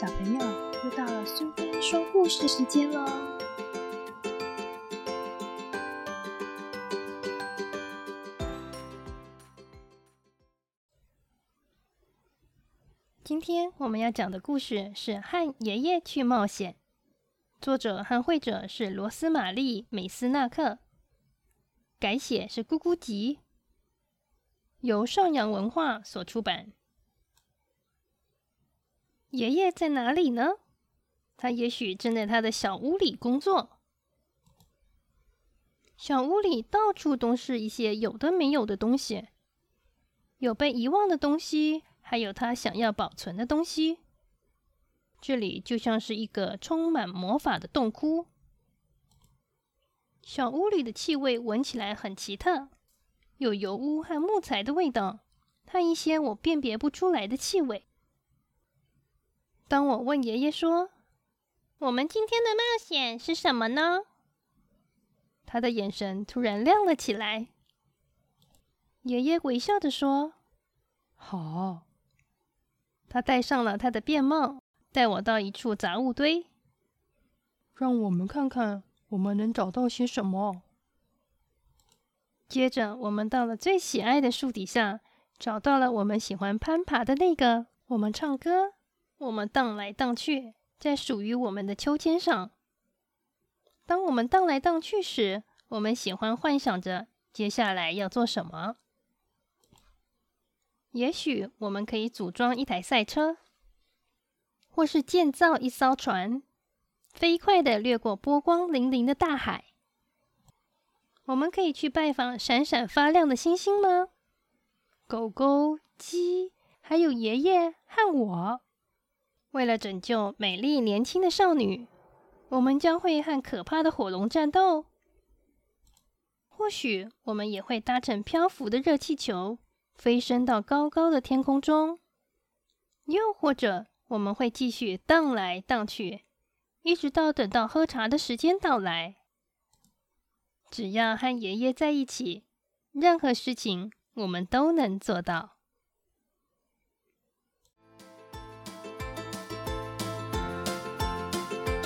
小朋友，又到了苏菲说故事时间喽！今天我们要讲的故事是《和爷爷去冒险》，作者和绘者是罗斯玛丽·美斯纳克，改写是咕咕吉，由上扬文化所出版。爷爷在哪里呢？他也许正在他的小屋里工作。小屋里到处都是一些有的没有的东西，有被遗忘的东西，还有他想要保存的东西。这里就像是一个充满魔法的洞窟。小屋里的气味闻起来很奇特，有油污和木材的味道，和一些我辨别不出来的气味。当我问爷爷说：“我们今天的冒险是什么呢？”他的眼神突然亮了起来。爷爷微笑着说：“好。”他戴上了他的便帽，带我到一处杂物堆，让我们看看我们能找到些什么。接着，我们到了最喜爱的树底下，找到了我们喜欢攀爬的那个。我们唱歌。我们荡来荡去，在属于我们的秋千上。当我们荡来荡去时，我们喜欢幻想着接下来要做什么。也许我们可以组装一台赛车，或是建造一艘船，飞快的掠过波光粼粼的大海。我们可以去拜访闪闪发亮的星星吗？狗狗、鸡，还有爷爷和我。为了拯救美丽年轻的少女，我们将会和可怕的火龙战斗。或许我们也会搭乘漂浮的热气球，飞升到高高的天空中。又或者，我们会继续荡来荡去，一直到等到喝茶的时间到来。只要和爷爷在一起，任何事情我们都能做到。